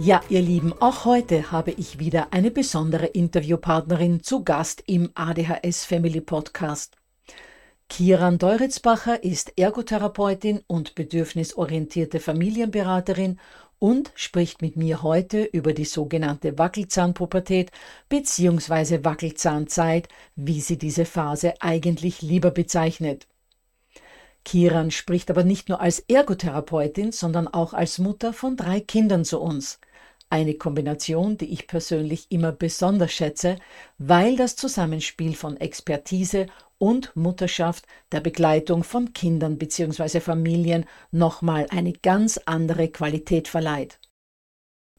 Ja, ihr Lieben, auch heute habe ich wieder eine besondere Interviewpartnerin zu Gast im ADHS Family Podcast. Kiran Deuritzbacher ist Ergotherapeutin und bedürfnisorientierte Familienberaterin und spricht mit mir heute über die sogenannte Wackelzahnpubertät bzw. Wackelzahnzeit, wie sie diese Phase eigentlich lieber bezeichnet. Kiran spricht aber nicht nur als Ergotherapeutin, sondern auch als Mutter von drei Kindern zu uns. Eine Kombination, die ich persönlich immer besonders schätze, weil das Zusammenspiel von Expertise und Mutterschaft der Begleitung von Kindern bzw. Familien nochmal eine ganz andere Qualität verleiht.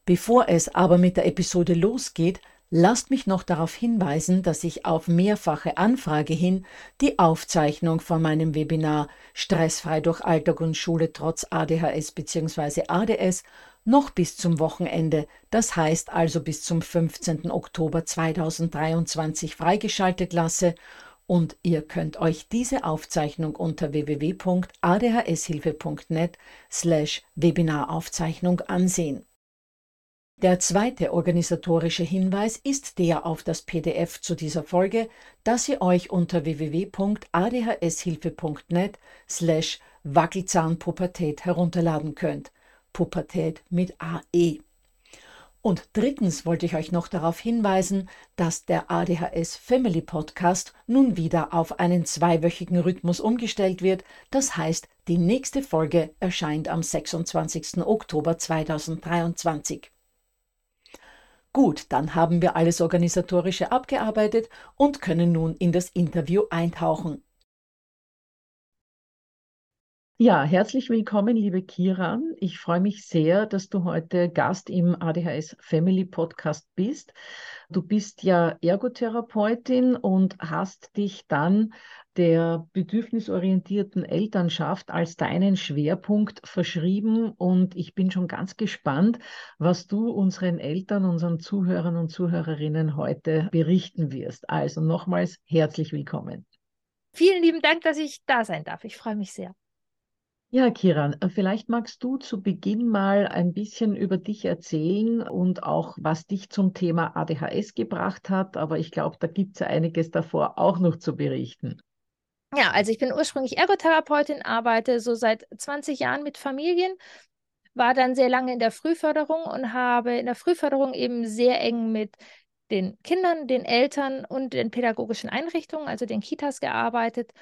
Bevor es aber mit der Episode losgeht, Lasst mich noch darauf hinweisen, dass ich auf mehrfache Anfrage hin die Aufzeichnung von meinem Webinar Stressfrei durch Alltag und Schule trotz ADHS bzw. ADS noch bis zum Wochenende, das heißt also bis zum 15. Oktober 2023 freigeschaltet lasse und ihr könnt euch diese Aufzeichnung unter www.adhshilfe.net slash Webinaraufzeichnung ansehen. Der zweite organisatorische Hinweis ist der auf das PDF zu dieser Folge, das ihr euch unter www.adhshilfe.net slash Wackelzahnpubertät herunterladen könnt. Pubertät mit AE. Und drittens wollte ich euch noch darauf hinweisen, dass der ADHS Family Podcast nun wieder auf einen zweiwöchigen Rhythmus umgestellt wird. Das heißt, die nächste Folge erscheint am 26. Oktober 2023. Gut, dann haben wir alles Organisatorische abgearbeitet und können nun in das Interview eintauchen. Ja, herzlich willkommen, liebe Kiran. Ich freue mich sehr, dass du heute Gast im ADHS Family Podcast bist. Du bist ja Ergotherapeutin und hast dich dann der bedürfnisorientierten Elternschaft als deinen Schwerpunkt verschrieben. Und ich bin schon ganz gespannt, was du unseren Eltern, unseren Zuhörern und Zuhörerinnen heute berichten wirst. Also nochmals herzlich willkommen. Vielen lieben Dank, dass ich da sein darf. Ich freue mich sehr. Ja, Kiran, vielleicht magst du zu Beginn mal ein bisschen über dich erzählen und auch, was dich zum Thema ADHS gebracht hat. Aber ich glaube, da gibt es ja einiges davor auch noch zu berichten. Ja, also ich bin ursprünglich Ergotherapeutin, arbeite so seit 20 Jahren mit Familien, war dann sehr lange in der Frühförderung und habe in der Frühförderung eben sehr eng mit den Kindern, den Eltern und den pädagogischen Einrichtungen, also den Kitas gearbeitet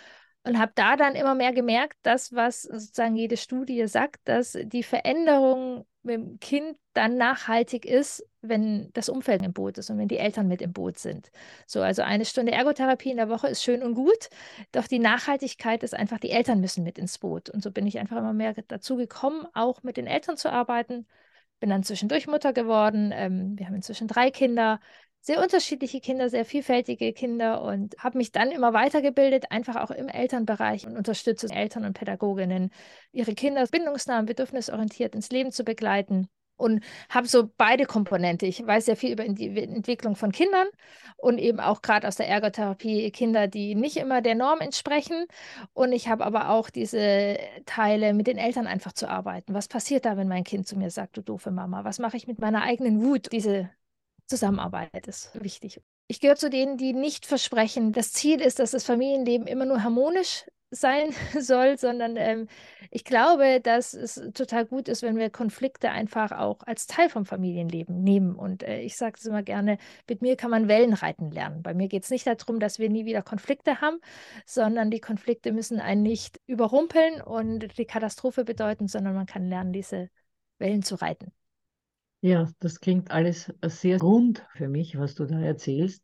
und habe da dann immer mehr gemerkt, das, was sozusagen jede Studie sagt, dass die Veränderung mit dem Kind dann nachhaltig ist, wenn das Umfeld im Boot ist und wenn die Eltern mit im Boot sind. So, also eine Stunde Ergotherapie in der Woche ist schön und gut, doch die Nachhaltigkeit ist einfach, die Eltern müssen mit ins Boot. Und so bin ich einfach immer mehr dazu gekommen, auch mit den Eltern zu arbeiten. Bin dann zwischendurch Mutter geworden. Ähm, wir haben inzwischen drei Kinder sehr unterschiedliche Kinder, sehr vielfältige Kinder und habe mich dann immer weitergebildet, einfach auch im Elternbereich und unterstütze Eltern und Pädagoginnen, ihre Kinder bindungsnah und bedürfnisorientiert ins Leben zu begleiten und habe so beide Komponente. Ich weiß sehr viel über die Entwicklung von Kindern und eben auch gerade aus der Ergotherapie Kinder, die nicht immer der Norm entsprechen. Und ich habe aber auch diese Teile, mit den Eltern einfach zu arbeiten. Was passiert da, wenn mein Kind zu mir sagt, du doofe Mama? Was mache ich mit meiner eigenen Wut? Diese Zusammenarbeit ist wichtig. Ich gehöre zu denen, die nicht versprechen, das Ziel ist, dass das Familienleben immer nur harmonisch sein soll, sondern ähm, ich glaube, dass es total gut ist, wenn wir Konflikte einfach auch als Teil vom Familienleben nehmen. Und äh, ich sage es immer gerne, mit mir kann man Wellen reiten lernen. Bei mir geht es nicht darum, dass wir nie wieder Konflikte haben, sondern die Konflikte müssen einen nicht überrumpeln und die Katastrophe bedeuten, sondern man kann lernen, diese Wellen zu reiten. Ja, das klingt alles sehr rund für mich, was du da erzählst.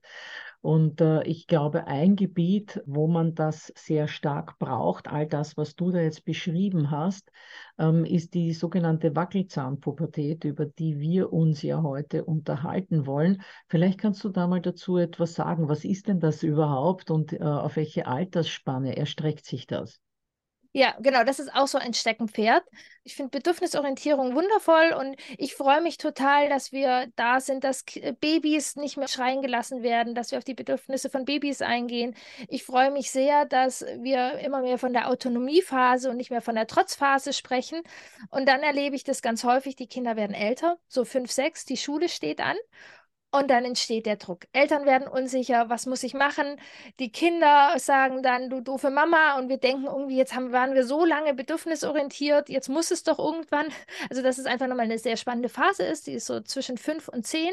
Und äh, ich glaube, ein Gebiet, wo man das sehr stark braucht, all das, was du da jetzt beschrieben hast, ähm, ist die sogenannte Wackelzahnpubertät, über die wir uns ja heute unterhalten wollen. Vielleicht kannst du da mal dazu etwas sagen. Was ist denn das überhaupt und äh, auf welche Altersspanne erstreckt sich das? Ja, genau, das ist auch so ein Steckenpferd. Ich finde Bedürfnisorientierung wundervoll und ich freue mich total, dass wir da sind, dass äh, Babys nicht mehr schreien gelassen werden, dass wir auf die Bedürfnisse von Babys eingehen. Ich freue mich sehr, dass wir immer mehr von der Autonomiephase und nicht mehr von der Trotzphase sprechen. Und dann erlebe ich das ganz häufig, die Kinder werden älter, so fünf, sechs, die Schule steht an. Und dann entsteht der Druck. Eltern werden unsicher, was muss ich machen? Die Kinder sagen dann, du doofe Mama, und wir denken irgendwie, jetzt haben, waren wir so lange bedürfnisorientiert, jetzt muss es doch irgendwann. Also, dass es einfach nochmal eine sehr spannende Phase ist, die ist so zwischen fünf und zehn.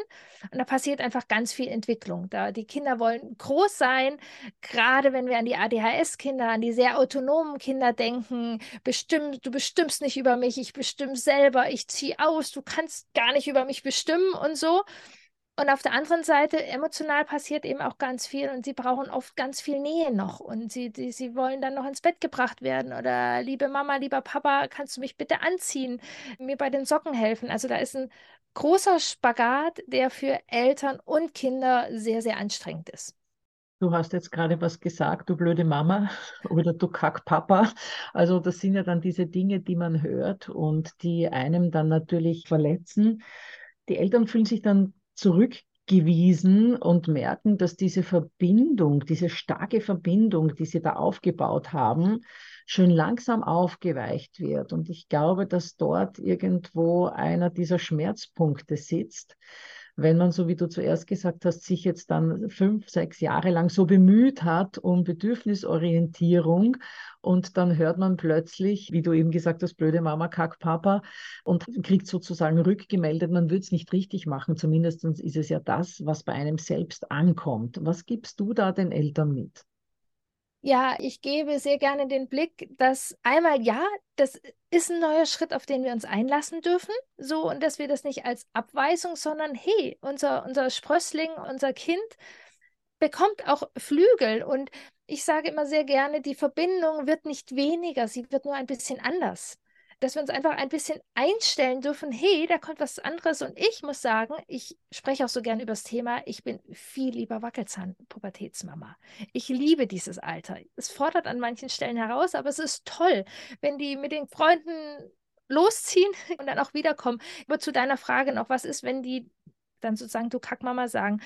Und da passiert einfach ganz viel Entwicklung. Da die Kinder wollen groß sein, gerade wenn wir an die ADHS-Kinder, an die sehr autonomen Kinder denken, bestimmt, du bestimmst nicht über mich, ich bestimme selber, ich ziehe aus, du kannst gar nicht über mich bestimmen und so. Und auf der anderen Seite, emotional passiert eben auch ganz viel und sie brauchen oft ganz viel Nähe noch und sie, die, sie wollen dann noch ins Bett gebracht werden oder liebe Mama, lieber Papa, kannst du mich bitte anziehen, mir bei den Socken helfen. Also da ist ein großer Spagat, der für Eltern und Kinder sehr, sehr anstrengend ist. Du hast jetzt gerade was gesagt, du blöde Mama oder du Kackpapa. Also das sind ja dann diese Dinge, die man hört und die einem dann natürlich verletzen. Die Eltern fühlen sich dann zurückgewiesen und merken, dass diese Verbindung, diese starke Verbindung, die sie da aufgebaut haben, schön langsam aufgeweicht wird. Und ich glaube, dass dort irgendwo einer dieser Schmerzpunkte sitzt, wenn man, so wie du zuerst gesagt hast, sich jetzt dann fünf, sechs Jahre lang so bemüht hat um Bedürfnisorientierung und dann hört man plötzlich, wie du eben gesagt hast, blöde Mama, Kack Papa und kriegt sozusagen rückgemeldet, man würde es nicht richtig machen. Zumindest ist es ja das, was bei einem selbst ankommt. Was gibst du da den Eltern mit? Ja, ich gebe sehr gerne den Blick, dass einmal ja, das ist ein neuer Schritt, auf den wir uns einlassen dürfen, so und dass wir das nicht als Abweisung, sondern hey, unser, unser Sprössling, unser Kind bekommt auch Flügel. Und ich sage immer sehr gerne, die Verbindung wird nicht weniger, sie wird nur ein bisschen anders dass wir uns einfach ein bisschen einstellen dürfen, hey, da kommt was anderes. Und ich muss sagen, ich spreche auch so gerne über das Thema, ich bin viel lieber Wackelzahn-Pubertätsmama. Ich liebe dieses Alter. Es fordert an manchen Stellen heraus, aber es ist toll, wenn die mit den Freunden losziehen und dann auch wiederkommen. Aber zu deiner Frage noch, was ist, wenn die dann sozusagen du Kackmama sagen.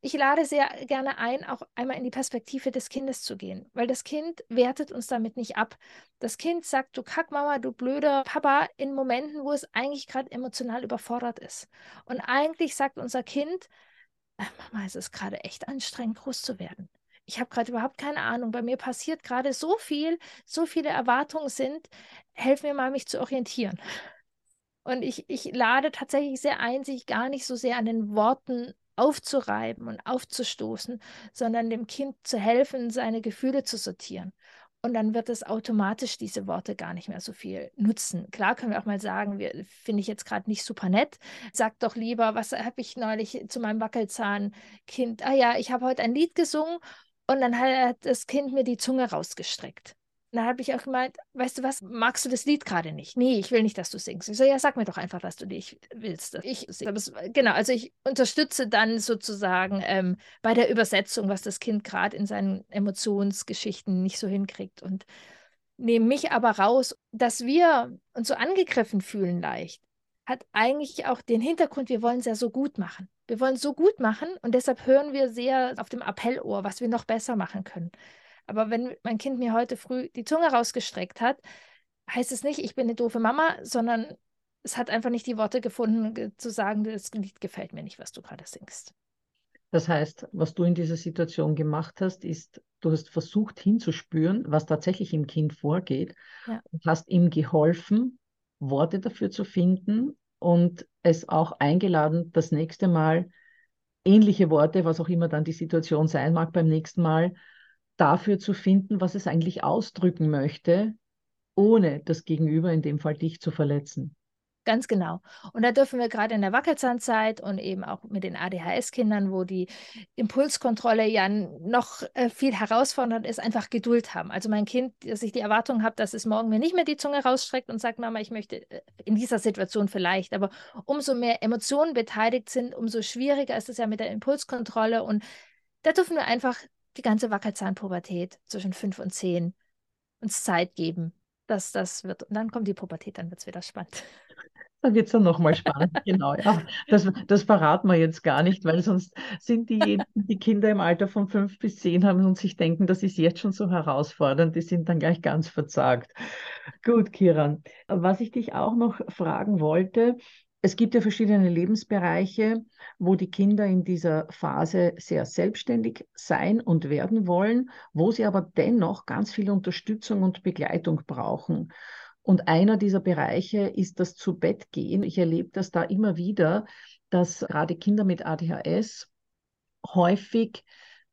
Ich lade sehr gerne ein, auch einmal in die Perspektive des Kindes zu gehen, weil das Kind wertet uns damit nicht ab. Das Kind sagt, du Kackmama, du blöder Papa, in Momenten, wo es eigentlich gerade emotional überfordert ist. Und eigentlich sagt unser Kind, äh, Mama, es ist gerade echt anstrengend, groß zu werden. Ich habe gerade überhaupt keine Ahnung. Bei mir passiert gerade so viel, so viele Erwartungen sind. Helf mir mal, mich zu orientieren. Und ich, ich lade tatsächlich sehr ein, sich gar nicht so sehr an den Worten aufzureiben und aufzustoßen, sondern dem Kind zu helfen, seine Gefühle zu sortieren. Und dann wird es automatisch diese Worte gar nicht mehr so viel nutzen. Klar können wir auch mal sagen, finde ich jetzt gerade nicht super nett. Sag doch lieber, was habe ich neulich zu meinem Wackelzahnkind? Ah ja, ich habe heute ein Lied gesungen und dann hat das Kind mir die Zunge rausgestreckt. Und dann habe ich auch gemeint, weißt du was, magst du das Lied gerade nicht? Nee, ich will nicht, dass du singst. Ich so, ja, sag mir doch einfach, dass du nicht willst. Ich genau, also ich unterstütze dann sozusagen ähm, bei der Übersetzung, was das Kind gerade in seinen Emotionsgeschichten nicht so hinkriegt. Und nehme mich aber raus, dass wir uns so angegriffen fühlen leicht, hat eigentlich auch den Hintergrund, wir wollen es ja so gut machen. Wir wollen es so gut machen und deshalb hören wir sehr auf dem Appellohr, was wir noch besser machen können. Aber wenn mein Kind mir heute früh die Zunge rausgestreckt hat, heißt es nicht, ich bin eine doofe Mama, sondern es hat einfach nicht die Worte gefunden, zu sagen, das Lied gefällt mir nicht, was du gerade singst. Das heißt, was du in dieser Situation gemacht hast, ist, du hast versucht hinzuspüren, was tatsächlich im Kind vorgeht ja. und hast ihm geholfen, Worte dafür zu finden und es auch eingeladen, das nächste Mal ähnliche Worte, was auch immer dann die Situation sein mag, beim nächsten Mal dafür zu finden, was es eigentlich ausdrücken möchte, ohne das Gegenüber, in dem Fall dich, zu verletzen. Ganz genau. Und da dürfen wir gerade in der Wackelzahnzeit und eben auch mit den ADHS-Kindern, wo die Impulskontrolle ja noch äh, viel herausfordernd ist, einfach Geduld haben. Also mein Kind, dass ich die Erwartung habe, dass es morgen mir nicht mehr die Zunge rausstreckt und sagt, Mama, ich möchte äh, in dieser Situation vielleicht. Aber umso mehr Emotionen beteiligt sind, umso schwieriger ist es ja mit der Impulskontrolle. Und da dürfen wir einfach die ganze Wackelzahnpubertät zwischen fünf und zehn uns Zeit geben, dass das wird. Und dann kommt die Pubertät, dann wird es wieder spannend. Dann wird es dann nochmal spannend, genau. Ja, das, das verraten wir jetzt gar nicht, weil sonst sind die, die Kinder im Alter von fünf bis zehn haben und sich denken, das ist jetzt schon so herausfordernd, die sind dann gleich ganz verzagt. Gut, Kiran. Was ich dich auch noch fragen wollte, es gibt ja verschiedene Lebensbereiche, wo die Kinder in dieser Phase sehr selbstständig sein und werden wollen, wo sie aber dennoch ganz viel Unterstützung und Begleitung brauchen. Und einer dieser Bereiche ist das zu Bett gehen. Ich erlebe das da immer wieder, dass gerade Kinder mit ADHS häufig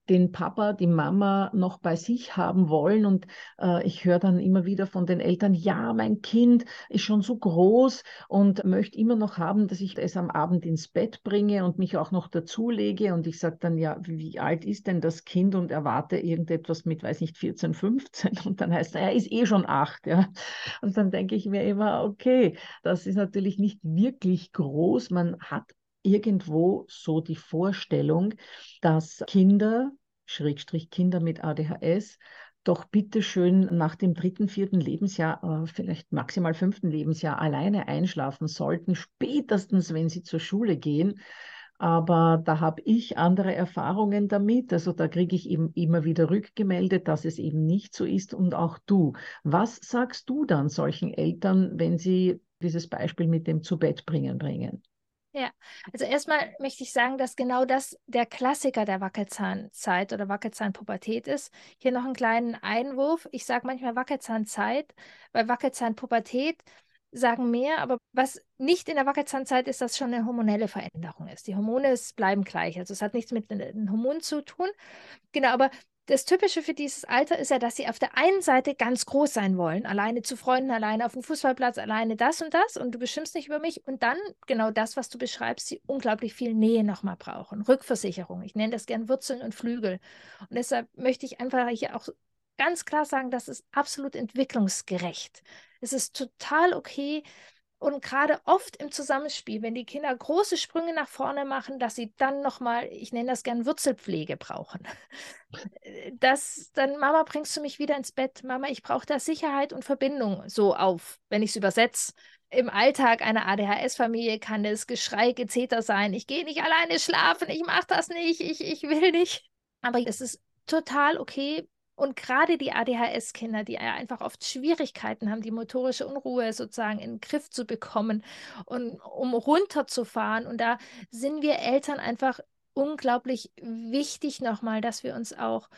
den Papa, die Mama noch bei sich haben wollen. Und äh, ich höre dann immer wieder von den Eltern, ja, mein Kind ist schon so groß und möchte immer noch haben, dass ich es am Abend ins Bett bringe und mich auch noch dazulege. Und ich sage dann, ja, wie alt ist denn das Kind? Und erwarte irgendetwas mit, weiß nicht, 14, 15. Und dann heißt er, er ist eh schon acht. Ja. Und dann denke ich mir immer, okay, das ist natürlich nicht wirklich groß. Man hat irgendwo so die Vorstellung, dass Kinder, Schrägstrich Kinder mit ADHS, doch bitte schön nach dem dritten, vierten Lebensjahr, äh, vielleicht maximal fünften Lebensjahr alleine einschlafen sollten, spätestens wenn sie zur Schule gehen. Aber da habe ich andere Erfahrungen damit. Also da kriege ich eben immer wieder rückgemeldet, dass es eben nicht so ist. Und auch du. Was sagst du dann solchen Eltern, wenn sie dieses Beispiel mit dem zu Bett bringen bringen? Ja, also erstmal möchte ich sagen, dass genau das der Klassiker der Wackelzahnzeit oder Wackelzahnpubertät ist. Hier noch einen kleinen Einwurf. Ich sage manchmal Wackelzahnzeit, weil Wackelzahnpubertät sagen mehr, aber was nicht in der Wackelzahnzeit ist, dass schon eine hormonelle Veränderung ist. Die Hormone bleiben gleich, also es hat nichts mit den Hormonen zu tun. Genau, aber das Typische für dieses Alter ist ja, dass sie auf der einen Seite ganz groß sein wollen, alleine zu Freunden, alleine auf dem Fußballplatz, alleine das und das und du bestimmst nicht über mich und dann genau das, was du beschreibst, sie unglaublich viel Nähe nochmal brauchen. Rückversicherung, ich nenne das gern Wurzeln und Flügel. Und deshalb möchte ich einfach hier auch ganz klar sagen, das ist absolut entwicklungsgerecht. Es ist total okay, und gerade oft im Zusammenspiel, wenn die Kinder große Sprünge nach vorne machen, dass sie dann nochmal, ich nenne das gern Wurzelpflege brauchen. Das dann, Mama, bringst du mich wieder ins Bett? Mama, ich brauche da Sicherheit und Verbindung so auf, wenn ich es übersetze. Im Alltag einer ADHS-Familie kann es Geschrei, Gezeter sein. Ich gehe nicht alleine schlafen, ich mache das nicht, ich, ich will nicht. Aber es ist total okay, und gerade die ADHS-Kinder, die ja einfach oft Schwierigkeiten haben, die motorische Unruhe sozusagen in den Griff zu bekommen und um runterzufahren. Und da sind wir Eltern einfach unglaublich wichtig nochmal, dass wir uns auch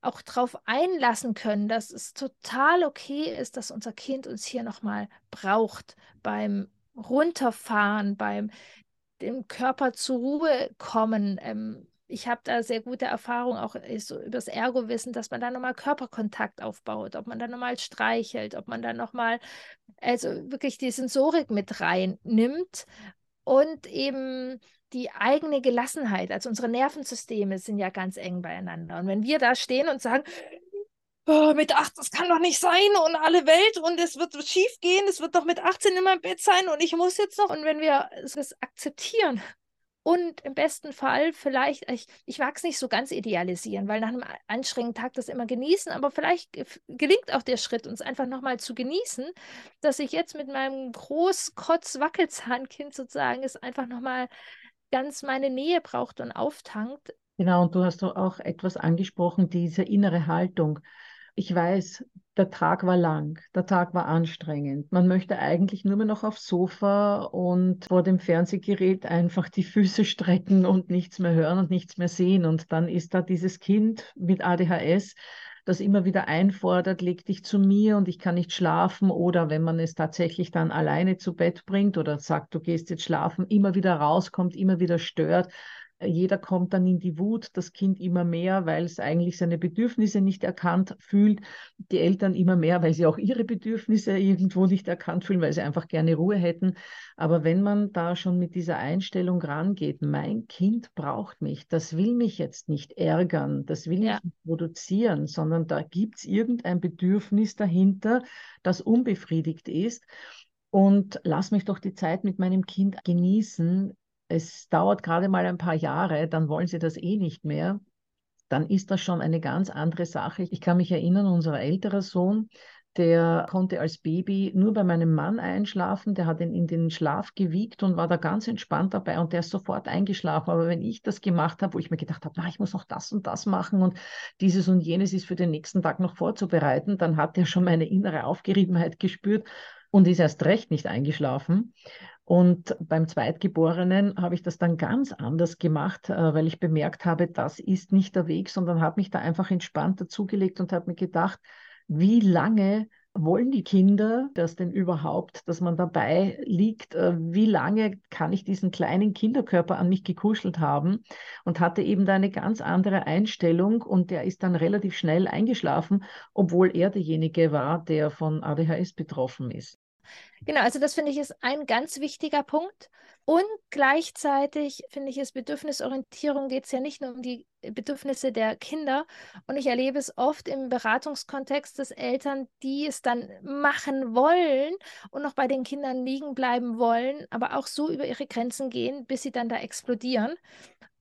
auch darauf einlassen können, dass es total okay ist, dass unser Kind uns hier nochmal braucht beim Runterfahren, beim dem Körper zur Ruhe kommen, ähm, ich habe da sehr gute Erfahrungen auch äh, so über das Ergo-Wissen, dass man da nochmal Körperkontakt aufbaut, ob man da nochmal streichelt, ob man da nochmal, also wirklich die Sensorik mit reinnimmt und eben die eigene Gelassenheit. Also unsere Nervensysteme sind ja ganz eng beieinander. Und wenn wir da stehen und sagen, oh, mit acht, das kann doch nicht sein und alle Welt und es wird schief gehen, es wird doch mit 18 immer im Bett sein und ich muss jetzt noch. Und wenn wir das akzeptieren und im besten Fall vielleicht, ich, ich mag es nicht so ganz idealisieren, weil nach einem anstrengenden Tag das immer genießen, aber vielleicht gelingt auch der Schritt, uns einfach nochmal zu genießen, dass ich jetzt mit meinem Großkotz-Wackelzahnkind sozusagen es einfach nochmal ganz meine Nähe braucht und auftankt. Genau, und du hast auch etwas angesprochen, diese innere Haltung ich weiß, der Tag war lang, der Tag war anstrengend. Man möchte eigentlich nur mehr noch aufs Sofa und vor dem Fernsehgerät einfach die Füße strecken und nichts mehr hören und nichts mehr sehen. Und dann ist da dieses Kind mit ADHS, das immer wieder einfordert, leg dich zu mir und ich kann nicht schlafen. Oder wenn man es tatsächlich dann alleine zu Bett bringt oder sagt, du gehst jetzt schlafen, immer wieder rauskommt, immer wieder stört jeder kommt dann in die Wut, das Kind immer mehr, weil es eigentlich seine Bedürfnisse nicht erkannt fühlt, die Eltern immer mehr, weil sie auch ihre Bedürfnisse irgendwo nicht erkannt fühlen, weil sie einfach gerne Ruhe hätten. Aber wenn man da schon mit dieser Einstellung rangeht, mein Kind braucht mich, das will mich jetzt nicht ärgern, das will ja. nicht produzieren, sondern da gibt es irgendein Bedürfnis dahinter, das unbefriedigt ist. Und lass mich doch die Zeit mit meinem Kind genießen, es dauert gerade mal ein paar Jahre, dann wollen sie das eh nicht mehr, dann ist das schon eine ganz andere Sache. Ich kann mich erinnern, unser älterer Sohn, der konnte als Baby nur bei meinem Mann einschlafen. Der hat ihn in den Schlaf gewiegt und war da ganz entspannt dabei und der ist sofort eingeschlafen. Aber wenn ich das gemacht habe, wo ich mir gedacht habe, na, ich muss noch das und das machen und dieses und jenes ist für den nächsten Tag noch vorzubereiten, dann hat er schon meine innere Aufgeriebenheit gespürt und ist erst recht nicht eingeschlafen. Und beim Zweitgeborenen habe ich das dann ganz anders gemacht, äh, weil ich bemerkt habe, das ist nicht der Weg, sondern habe mich da einfach entspannt dazugelegt und habe mir gedacht, wie lange wollen die Kinder das denn überhaupt, dass man dabei liegt? Äh, wie lange kann ich diesen kleinen Kinderkörper an mich gekuschelt haben? Und hatte eben da eine ganz andere Einstellung und der ist dann relativ schnell eingeschlafen, obwohl er derjenige war, der von ADHS betroffen ist. Genau, also das finde ich ist ein ganz wichtiger Punkt. Und gleichzeitig finde ich es Bedürfnisorientierung geht es ja nicht nur um die Bedürfnisse der Kinder. Und ich erlebe es oft im Beratungskontext, dass Eltern, die es dann machen wollen und noch bei den Kindern liegen bleiben wollen, aber auch so über ihre Grenzen gehen, bis sie dann da explodieren.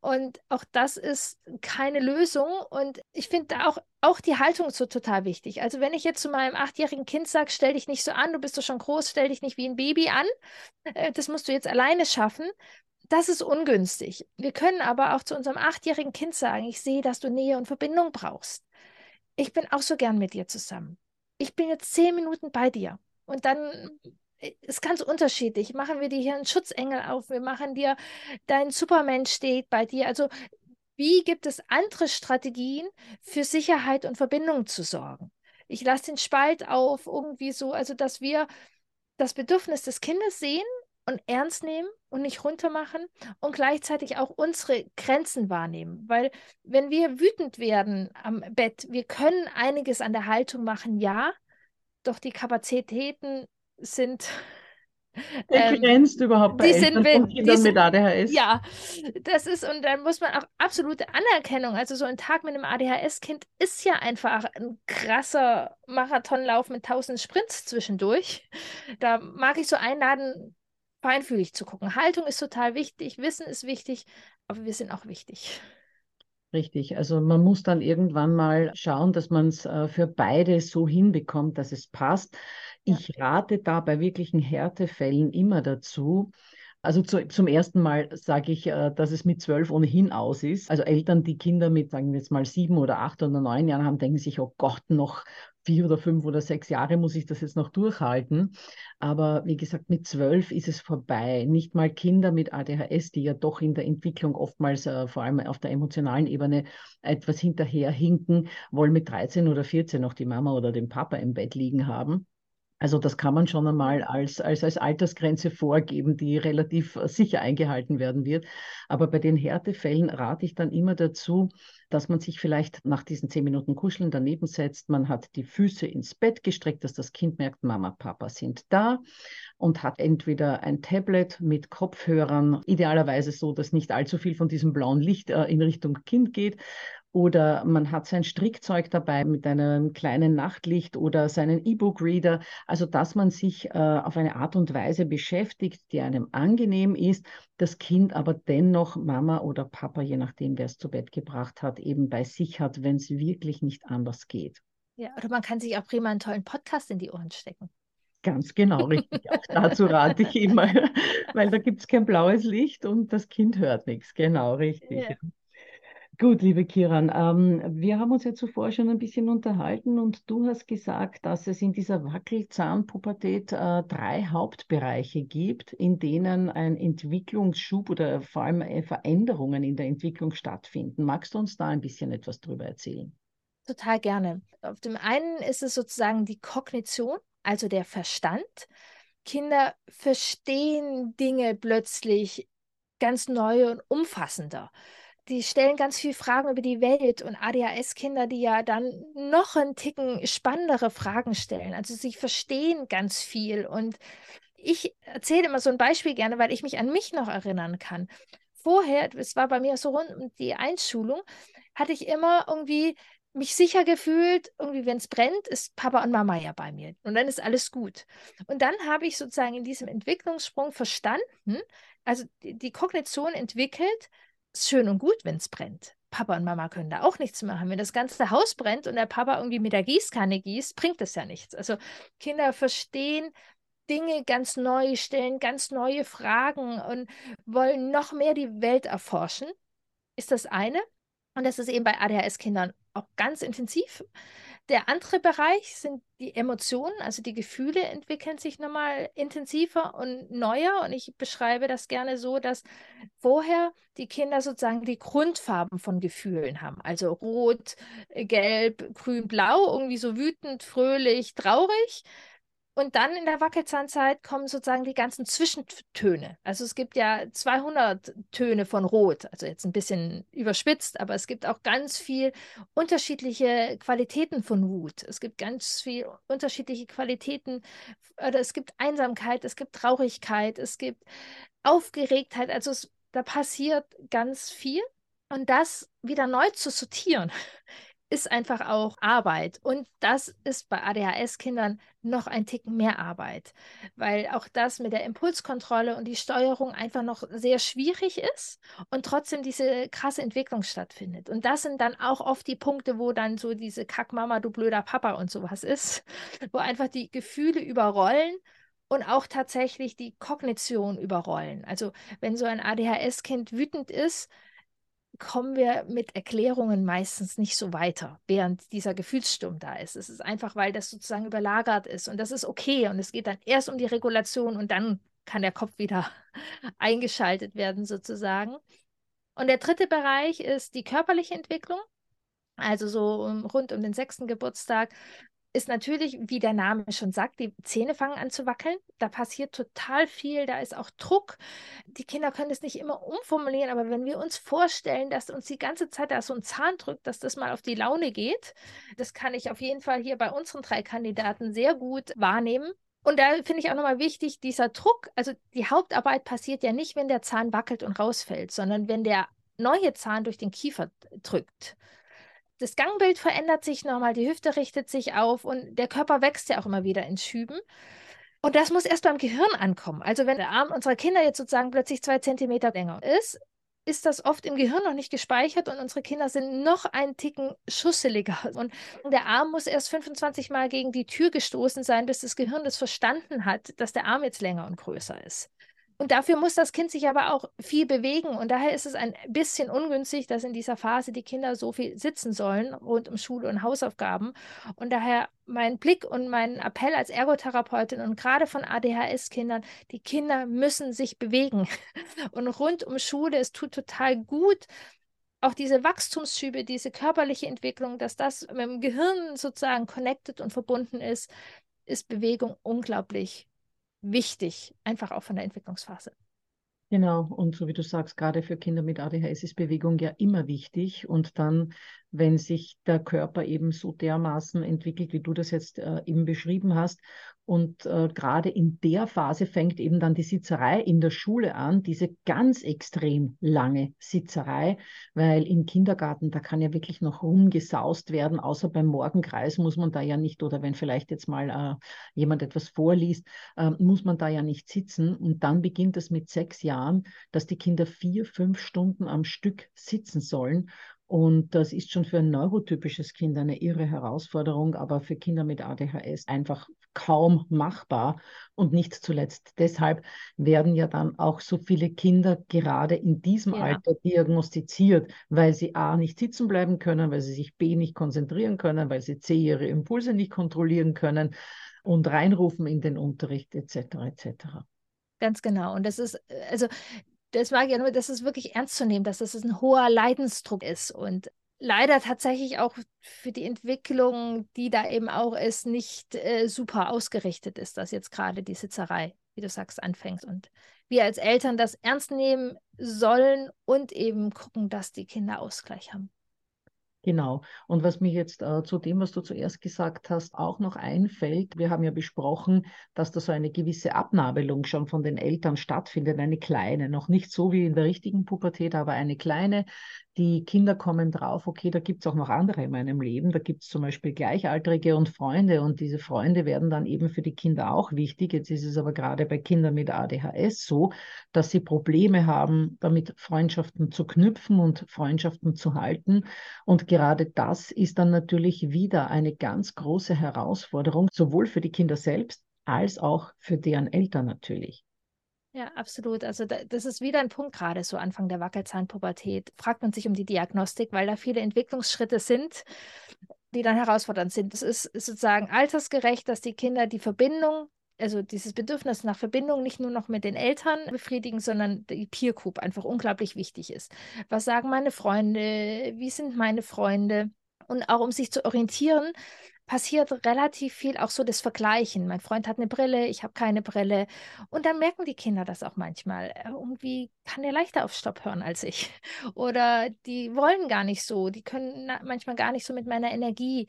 Und auch das ist keine Lösung. Und ich finde auch, auch die Haltung so total wichtig. Also wenn ich jetzt zu meinem achtjährigen Kind sage, stell dich nicht so an, du bist doch schon groß, stell dich nicht wie ein Baby an, äh, das musst du jetzt alleine schaffen. Das ist ungünstig. Wir können aber auch zu unserem achtjährigen Kind sagen, ich sehe, dass du Nähe und Verbindung brauchst. Ich bin auch so gern mit dir zusammen. Ich bin jetzt zehn Minuten bei dir. Und dann ist ganz unterschiedlich. Machen wir dir hier einen Schutzengel auf, wir machen dir, dein Superman steht bei dir. Also wie gibt es andere Strategien für Sicherheit und Verbindung zu sorgen? Ich lasse den Spalt auf, irgendwie so, also dass wir das Bedürfnis des Kindes sehen und ernst nehmen und nicht runtermachen und gleichzeitig auch unsere Grenzen wahrnehmen. Weil wenn wir wütend werden am Bett, wir können einiges an der Haltung machen, ja, doch die Kapazitäten sind begrenzt ähm, überhaupt bei die Eltern sind, Kindern mit ADHS. Ja, das ist, und dann muss man auch absolute Anerkennung, also so ein Tag mit einem ADHS-Kind ist ja einfach ein krasser Marathonlauf mit tausend Sprints zwischendurch. Da mag ich so einladen, feinfühlig zu gucken. Haltung ist total wichtig, Wissen ist wichtig, aber wir sind auch wichtig. Richtig, also man muss dann irgendwann mal schauen, dass man es äh, für beide so hinbekommt, dass es passt. Ich rate da bei wirklichen Härtefällen immer dazu, also zu, zum ersten Mal sage ich, äh, dass es mit zwölf ohnehin aus ist. Also Eltern, die Kinder mit, sagen wir jetzt mal, sieben oder acht oder neun Jahren haben, denken sich, oh Gott, noch vier oder fünf oder sechs Jahre muss ich das jetzt noch durchhalten. Aber wie gesagt, mit zwölf ist es vorbei. Nicht mal Kinder mit ADHS, die ja doch in der Entwicklung oftmals, äh, vor allem auf der emotionalen Ebene, etwas hinterherhinken, wollen mit 13 oder 14 noch die Mama oder den Papa im Bett liegen haben. Also das kann man schon einmal als, als, als Altersgrenze vorgeben, die relativ äh, sicher eingehalten werden wird. Aber bei den Härtefällen rate ich dann immer dazu, dass man sich vielleicht nach diesen zehn Minuten Kuscheln daneben setzt. Man hat die Füße ins Bett gestreckt, dass das Kind merkt, Mama, Papa sind da und hat entweder ein Tablet mit Kopfhörern, idealerweise so, dass nicht allzu viel von diesem blauen Licht äh, in Richtung Kind geht oder man hat sein Strickzeug dabei mit einem kleinen Nachtlicht oder seinen E-Book-Reader. Also, dass man sich äh, auf eine Art und Weise beschäftigt, die einem angenehm ist, das Kind aber dennoch Mama oder Papa, je nachdem, wer es zu Bett gebracht hat, eben bei sich hat, wenn es wirklich nicht anders geht. Ja, oder man kann sich auch prima einen tollen Podcast in die Ohren stecken. Ganz genau, richtig. Auch dazu rate ich immer, weil da gibt es kein blaues Licht und das Kind hört nichts. Genau, richtig. Ja. Gut, liebe Kiran, ähm, wir haben uns ja zuvor schon ein bisschen unterhalten und du hast gesagt, dass es in dieser Wackelzahnpubertät äh, drei Hauptbereiche gibt, in denen ein Entwicklungsschub oder vor allem äh, Veränderungen in der Entwicklung stattfinden. Magst du uns da ein bisschen etwas drüber erzählen? Total gerne. Auf dem einen ist es sozusagen die Kognition, also der Verstand. Kinder verstehen Dinge plötzlich ganz neu und umfassender die stellen ganz viele Fragen über die Welt und ADHS-Kinder, die ja dann noch einen Ticken spannendere Fragen stellen. Also sie verstehen ganz viel. Und ich erzähle immer so ein Beispiel gerne, weil ich mich an mich noch erinnern kann. Vorher, es war bei mir so rund um die Einschulung, hatte ich immer irgendwie mich sicher gefühlt, irgendwie, wenn es brennt, ist Papa und Mama ja bei mir. Und dann ist alles gut. Und dann habe ich sozusagen in diesem Entwicklungssprung verstanden, also die, die Kognition entwickelt, ist schön und gut, wenn es brennt. Papa und Mama können da auch nichts machen. Wenn das ganze Haus brennt und der Papa irgendwie mit der Gießkanne gießt, bringt das ja nichts. Also Kinder verstehen Dinge ganz neu, stellen ganz neue Fragen und wollen noch mehr die Welt erforschen. Ist das eine? Und das ist eben bei ADHS-Kindern auch ganz intensiv. Der andere Bereich sind die Emotionen, also die Gefühle entwickeln sich nochmal intensiver und neuer. Und ich beschreibe das gerne so, dass vorher die Kinder sozusagen die Grundfarben von Gefühlen haben. Also rot, gelb, grün, blau, irgendwie so wütend, fröhlich, traurig. Und dann in der Wackelzahnzeit kommen sozusagen die ganzen Zwischentöne. Also es gibt ja 200 Töne von Rot, also jetzt ein bisschen überspitzt, aber es gibt auch ganz viel unterschiedliche Qualitäten von Wut. Es gibt ganz viel unterschiedliche Qualitäten, oder es gibt Einsamkeit, es gibt Traurigkeit, es gibt Aufgeregtheit. Also es, da passiert ganz viel. Und das wieder neu zu sortieren, ist einfach auch Arbeit. Und das ist bei ADHS-Kindern noch ein Ticken mehr Arbeit, weil auch das mit der Impulskontrolle und die Steuerung einfach noch sehr schwierig ist und trotzdem diese krasse Entwicklung stattfindet. Und das sind dann auch oft die Punkte, wo dann so diese Kackmama, du blöder Papa und sowas ist, wo einfach die Gefühle überrollen und auch tatsächlich die Kognition überrollen. Also wenn so ein ADHS-Kind wütend ist, kommen wir mit Erklärungen meistens nicht so weiter, während dieser Gefühlssturm da ist. Es ist einfach, weil das sozusagen überlagert ist und das ist okay und es geht dann erst um die Regulation und dann kann der Kopf wieder eingeschaltet werden sozusagen. Und der dritte Bereich ist die körperliche Entwicklung. Also so rund um den sechsten Geburtstag ist natürlich, wie der Name schon sagt, die Zähne fangen an zu wackeln. Da passiert total viel, da ist auch Druck. Die Kinder können es nicht immer umformulieren, aber wenn wir uns vorstellen, dass uns die ganze Zeit da so ein Zahn drückt, dass das mal auf die Laune geht, das kann ich auf jeden Fall hier bei unseren drei Kandidaten sehr gut wahrnehmen. Und da finde ich auch nochmal wichtig, dieser Druck, also die Hauptarbeit passiert ja nicht, wenn der Zahn wackelt und rausfällt, sondern wenn der neue Zahn durch den Kiefer drückt das Gangbild verändert sich nochmal, die Hüfte richtet sich auf und der Körper wächst ja auch immer wieder in Schüben. Und das muss erst beim Gehirn ankommen. Also wenn der Arm unserer Kinder jetzt sozusagen plötzlich zwei Zentimeter länger ist, ist das oft im Gehirn noch nicht gespeichert und unsere Kinder sind noch einen Ticken schusseliger. Und der Arm muss erst 25 Mal gegen die Tür gestoßen sein, bis das Gehirn das verstanden hat, dass der Arm jetzt länger und größer ist. Und dafür muss das Kind sich aber auch viel bewegen. Und daher ist es ein bisschen ungünstig, dass in dieser Phase die Kinder so viel sitzen sollen rund um Schule und Hausaufgaben. Und daher mein Blick und mein Appell als Ergotherapeutin und gerade von ADHS-Kindern, die Kinder müssen sich bewegen. Und rund um Schule, es tut total gut, auch diese Wachstumsschübe, diese körperliche Entwicklung, dass das mit dem Gehirn sozusagen connected und verbunden ist, ist Bewegung unglaublich wichtig, einfach auch von der Entwicklungsphase. Genau, und so wie du sagst, gerade für Kinder mit ADHS ist Bewegung ja immer wichtig. Und dann, wenn sich der Körper eben so dermaßen entwickelt, wie du das jetzt äh, eben beschrieben hast, und äh, gerade in der Phase fängt eben dann die Sitzerei in der Schule an, diese ganz extrem lange Sitzerei, weil im Kindergarten, da kann ja wirklich noch rumgesaust werden, außer beim Morgenkreis muss man da ja nicht, oder wenn vielleicht jetzt mal äh, jemand etwas vorliest, äh, muss man da ja nicht sitzen. Und dann beginnt es mit sechs Jahren, dass die Kinder vier, fünf Stunden am Stück sitzen sollen. Und das ist schon für ein neurotypisches Kind eine irre Herausforderung, aber für Kinder mit ADHS einfach kaum machbar. Und nicht zuletzt deshalb werden ja dann auch so viele Kinder gerade in diesem ja. Alter diagnostiziert, weil sie A nicht sitzen bleiben können, weil sie sich B nicht konzentrieren können, weil sie C ihre Impulse nicht kontrollieren können und reinrufen in den Unterricht etc. etc. Ganz genau. Und das ist, also das mag ja nur, dass es wirklich ernst zu nehmen, dass das ein hoher Leidensdruck ist und leider tatsächlich auch für die Entwicklung, die da eben auch ist, nicht äh, super ausgerichtet ist, dass jetzt gerade die Sitzerei, wie du sagst, anfängt. Und wir als Eltern das ernst nehmen sollen und eben gucken, dass die Kinder Ausgleich haben. Genau. Und was mir jetzt äh, zu dem, was du zuerst gesagt hast, auch noch einfällt, wir haben ja besprochen, dass da so eine gewisse Abnabelung schon von den Eltern stattfindet, eine kleine, noch nicht so wie in der richtigen Pubertät, aber eine kleine, die Kinder kommen drauf, okay, da gibt es auch noch andere in meinem Leben. Da gibt es zum Beispiel Gleichaltrige und Freunde und diese Freunde werden dann eben für die Kinder auch wichtig. Jetzt ist es aber gerade bei Kindern mit ADHS so, dass sie Probleme haben, damit Freundschaften zu knüpfen und Freundschaften zu halten. Und gerade das ist dann natürlich wieder eine ganz große Herausforderung, sowohl für die Kinder selbst als auch für deren Eltern natürlich. Ja, absolut. Also da, das ist wieder ein Punkt gerade so Anfang der Wackelzahnpubertät. Fragt man sich um die Diagnostik, weil da viele Entwicklungsschritte sind, die dann herausfordernd sind. Es ist, ist sozusagen altersgerecht, dass die Kinder die Verbindung, also dieses Bedürfnis nach Verbindung nicht nur noch mit den Eltern befriedigen, sondern die Peer Group einfach unglaublich wichtig ist. Was sagen meine Freunde? Wie sind meine Freunde? Und auch um sich zu orientieren, passiert relativ viel auch so das Vergleichen. Mein Freund hat eine Brille, ich habe keine Brille. Und dann merken die Kinder das auch manchmal. Äh, irgendwie kann der leichter auf Stopp hören als ich. Oder die wollen gar nicht so, die können manchmal gar nicht so mit meiner Energie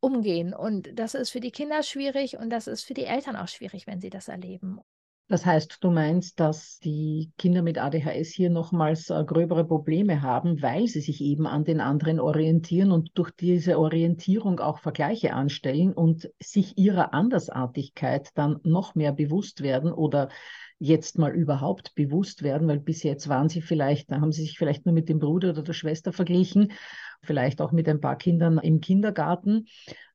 umgehen. Und das ist für die Kinder schwierig und das ist für die Eltern auch schwierig, wenn sie das erleben. Das heißt, du meinst, dass die Kinder mit ADHS hier nochmals äh, gröbere Probleme haben, weil sie sich eben an den anderen orientieren und durch diese Orientierung auch Vergleiche anstellen und sich ihrer Andersartigkeit dann noch mehr bewusst werden oder jetzt mal überhaupt bewusst werden, weil bis jetzt waren sie vielleicht, da haben sie sich vielleicht nur mit dem Bruder oder der Schwester verglichen, vielleicht auch mit ein paar Kindern im Kindergarten.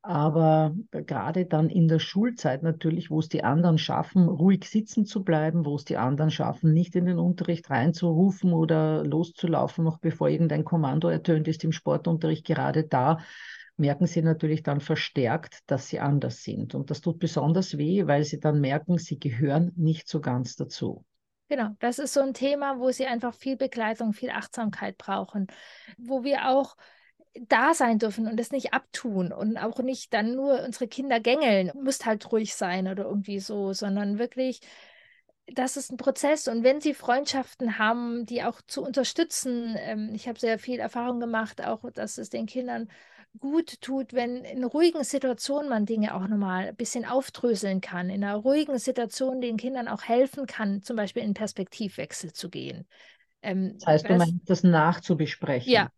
Aber gerade dann in der Schulzeit natürlich, wo es die anderen schaffen, ruhig sitzen zu bleiben, wo es die anderen schaffen, nicht in den Unterricht reinzurufen oder loszulaufen, noch bevor irgendein Kommando ertönt ist im Sportunterricht, gerade da merken sie natürlich dann verstärkt, dass sie anders sind. Und das tut besonders weh, weil sie dann merken, sie gehören nicht so ganz dazu. Genau, das ist so ein Thema, wo sie einfach viel Begleitung, viel Achtsamkeit brauchen, wo wir auch da sein dürfen und das nicht abtun und auch nicht dann nur unsere Kinder gängeln, müsst halt ruhig sein oder irgendwie so, sondern wirklich, das ist ein Prozess und wenn Sie Freundschaften haben, die auch zu unterstützen, ähm, ich habe sehr viel Erfahrung gemacht, auch dass es den Kindern gut tut, wenn in ruhigen Situationen man Dinge auch nochmal ein bisschen aufdröseln kann, in einer ruhigen Situation den Kindern auch helfen kann, zum Beispiel in Perspektivwechsel zu gehen. Ähm, das heißt, du meinst, das nachzubesprechen. Ja,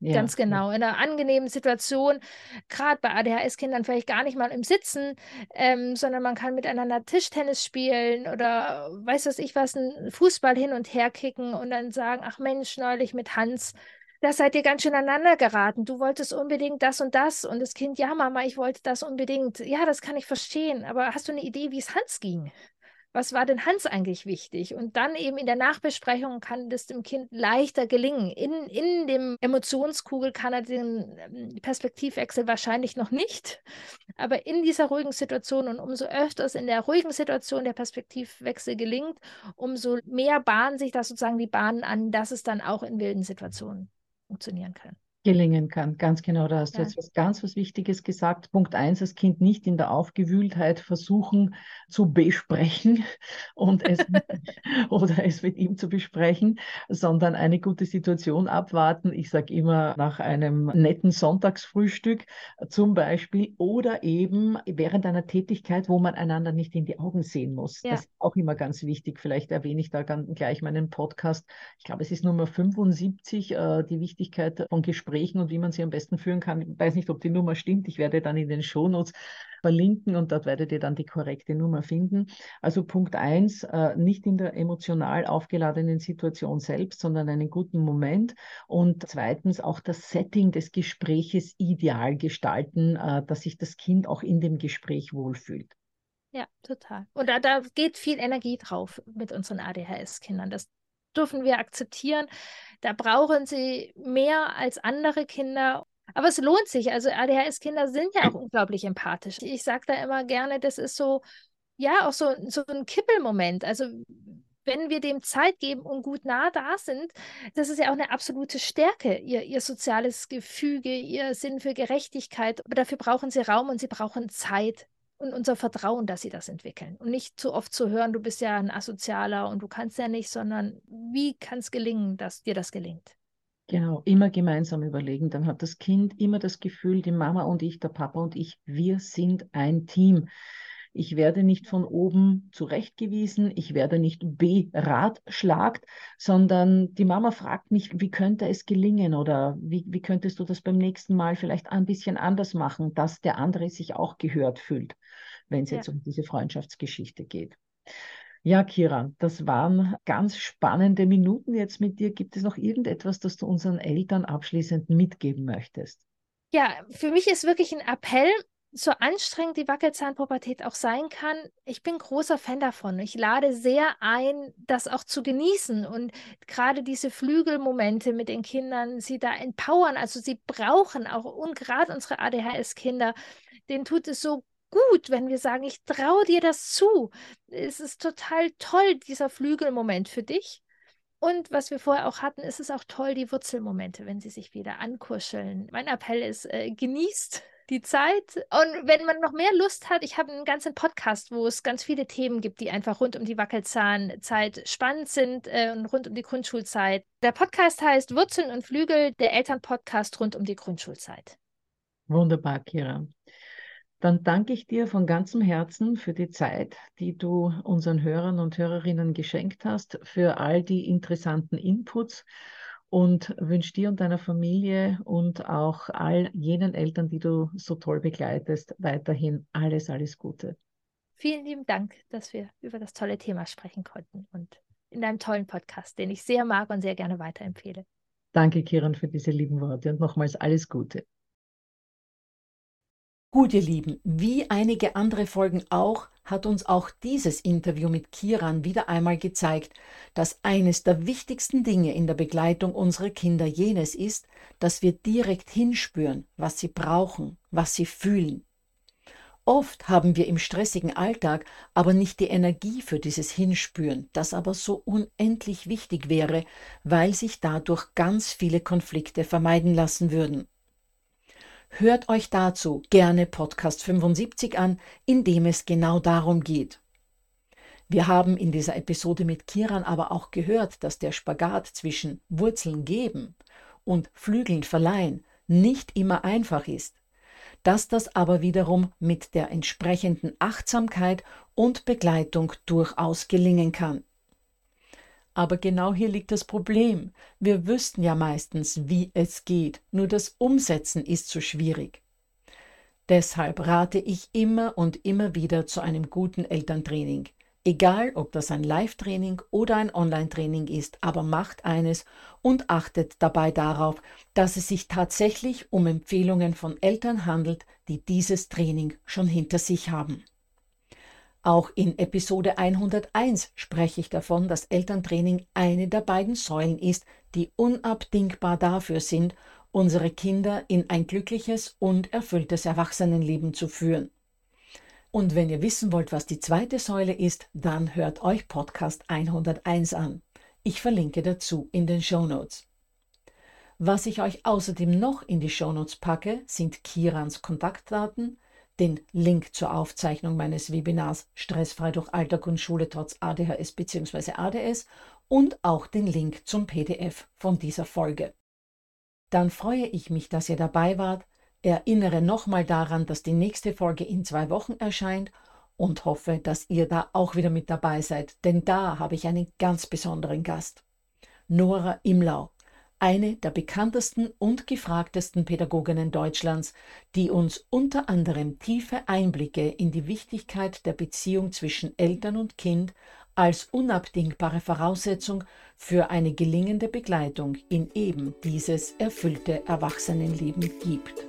ja, Ganz genau. In einer angenehmen Situation, gerade bei ADHS-Kindern vielleicht gar nicht mal im Sitzen, ähm, sondern man kann miteinander Tischtennis spielen oder weiß was ich was, einen Fußball hin und her kicken und dann sagen, ach Mensch, neulich mit Hans, da seid ihr ganz schön aneinander geraten. Du wolltest unbedingt das und das und das Kind, ja Mama, ich wollte das unbedingt. Ja, das kann ich verstehen, aber hast du eine Idee, wie es Hans ging? was war denn Hans eigentlich wichtig? Und dann eben in der Nachbesprechung kann das dem Kind leichter gelingen. In, in dem Emotionskugel kann er den ähm, Perspektivwechsel wahrscheinlich noch nicht, aber in dieser ruhigen Situation und umso öfters in der ruhigen Situation der Perspektivwechsel gelingt, umso mehr bahnen sich das sozusagen die Bahnen an, dass es dann auch in wilden Situationen funktionieren kann. Gelingen kann. Ganz genau, da hast ja. du jetzt was ganz was Wichtiges gesagt. Punkt eins, das Kind nicht in der Aufgewühltheit versuchen zu besprechen und es oder es mit ihm zu besprechen, sondern eine gute Situation abwarten. Ich sage immer nach einem netten Sonntagsfrühstück zum Beispiel oder eben während einer Tätigkeit, wo man einander nicht in die Augen sehen muss. Ja. Das ist auch immer ganz wichtig. Vielleicht erwähne ich da gleich meinen Podcast. Ich glaube, es ist Nummer 75, äh, die Wichtigkeit von Gesprächen Gesprächen und wie man sie am besten führen kann. Ich weiß nicht, ob die Nummer stimmt. Ich werde dann in den Shownotes verlinken und dort werdet ihr dann die korrekte Nummer finden. Also Punkt eins, äh, nicht in der emotional aufgeladenen Situation selbst, sondern einen guten Moment. Und zweitens auch das Setting des Gespräches ideal gestalten, äh, dass sich das Kind auch in dem Gespräch wohlfühlt. Ja, total. Und da, da geht viel Energie drauf mit unseren ADHS-Kindern. Das dürfen wir akzeptieren. Da brauchen sie mehr als andere Kinder. Aber es lohnt sich. Also ADHS-Kinder sind ja auch unglaublich empathisch. Ich sage da immer gerne, das ist so, ja, auch so, so ein Kippelmoment. Also wenn wir dem Zeit geben und gut nah da sind, das ist ja auch eine absolute Stärke, ihr, ihr soziales Gefüge, ihr Sinn für Gerechtigkeit. Aber dafür brauchen sie Raum und sie brauchen Zeit und unser Vertrauen, dass sie das entwickeln. Und nicht zu oft zu hören, du bist ja ein Asozialer und du kannst ja nicht, sondern wie kann es gelingen, dass dir das gelingt? Genau, immer gemeinsam überlegen. Dann hat das Kind immer das Gefühl, die Mama und ich, der Papa und ich, wir sind ein Team. Ich werde nicht von oben zurechtgewiesen, ich werde nicht beratschlagt, sondern die Mama fragt mich, wie könnte es gelingen oder wie, wie könntest du das beim nächsten Mal vielleicht ein bisschen anders machen, dass der andere sich auch gehört fühlt, wenn es ja. jetzt um diese Freundschaftsgeschichte geht. Ja, Kira, das waren ganz spannende Minuten jetzt mit dir. Gibt es noch irgendetwas, das du unseren Eltern abschließend mitgeben möchtest? Ja, für mich ist wirklich ein Appell, so anstrengend die Wackelzahnpubertät auch sein kann, ich bin großer Fan davon. Ich lade sehr ein, das auch zu genießen und gerade diese Flügelmomente mit den Kindern, sie da empowern. Also sie brauchen auch, und gerade unsere ADHS-Kinder, denen tut es so gut, wenn wir sagen, ich traue dir das zu. Es ist total toll, dieser Flügelmoment für dich. Und was wir vorher auch hatten, ist es auch toll, die Wurzelmomente, wenn sie sich wieder ankuscheln. Mein Appell ist, äh, genießt die Zeit. Und wenn man noch mehr Lust hat, ich habe einen ganzen Podcast, wo es ganz viele Themen gibt, die einfach rund um die Wackelzahnzeit spannend sind äh, und rund um die Grundschulzeit. Der Podcast heißt Wurzeln und Flügel, der Elternpodcast rund um die Grundschulzeit. Wunderbar, Kira. Dann danke ich dir von ganzem Herzen für die Zeit, die du unseren Hörern und Hörerinnen geschenkt hast, für all die interessanten Inputs und wünsche dir und deiner Familie und auch all jenen Eltern, die du so toll begleitest, weiterhin alles, alles Gute. Vielen lieben Dank, dass wir über das tolle Thema sprechen konnten und in deinem tollen Podcast, den ich sehr mag und sehr gerne weiterempfehle. Danke, Kiran, für diese lieben Worte und nochmals alles Gute. Gut, ihr Lieben, wie einige andere Folgen auch, hat uns auch dieses Interview mit Kiran wieder einmal gezeigt, dass eines der wichtigsten Dinge in der Begleitung unserer Kinder jenes ist, dass wir direkt hinspüren, was sie brauchen, was sie fühlen. Oft haben wir im stressigen Alltag aber nicht die Energie für dieses Hinspüren, das aber so unendlich wichtig wäre, weil sich dadurch ganz viele Konflikte vermeiden lassen würden. Hört euch dazu gerne Podcast 75 an, in dem es genau darum geht. Wir haben in dieser Episode mit Kiran aber auch gehört, dass der Spagat zwischen Wurzeln geben und Flügeln verleihen nicht immer einfach ist, dass das aber wiederum mit der entsprechenden Achtsamkeit und Begleitung durchaus gelingen kann. Aber genau hier liegt das Problem. Wir wüssten ja meistens, wie es geht, nur das Umsetzen ist so schwierig. Deshalb rate ich immer und immer wieder zu einem guten Elterntraining. Egal, ob das ein Live-Training oder ein Online-Training ist, aber macht eines und achtet dabei darauf, dass es sich tatsächlich um Empfehlungen von Eltern handelt, die dieses Training schon hinter sich haben. Auch in Episode 101 spreche ich davon, dass Elterntraining eine der beiden Säulen ist, die unabdingbar dafür sind, unsere Kinder in ein glückliches und erfülltes Erwachsenenleben zu führen. Und wenn ihr wissen wollt, was die zweite Säule ist, dann hört euch Podcast 101 an. Ich verlinke dazu in den Show Notes. Was ich euch außerdem noch in die Shownotes packe, sind Kirans Kontaktdaten, den Link zur Aufzeichnung meines Webinars Stressfrei durch Alltag und Schule trotz ADHS bzw. ADS und auch den Link zum PDF von dieser Folge. Dann freue ich mich, dass ihr dabei wart, erinnere nochmal daran, dass die nächste Folge in zwei Wochen erscheint und hoffe, dass ihr da auch wieder mit dabei seid, denn da habe ich einen ganz besonderen Gast. Nora Imlau, eine der bekanntesten und gefragtesten Pädagoginnen Deutschlands, die uns unter anderem tiefe Einblicke in die Wichtigkeit der Beziehung zwischen Eltern und Kind als unabdingbare Voraussetzung für eine gelingende Begleitung in eben dieses erfüllte Erwachsenenleben gibt.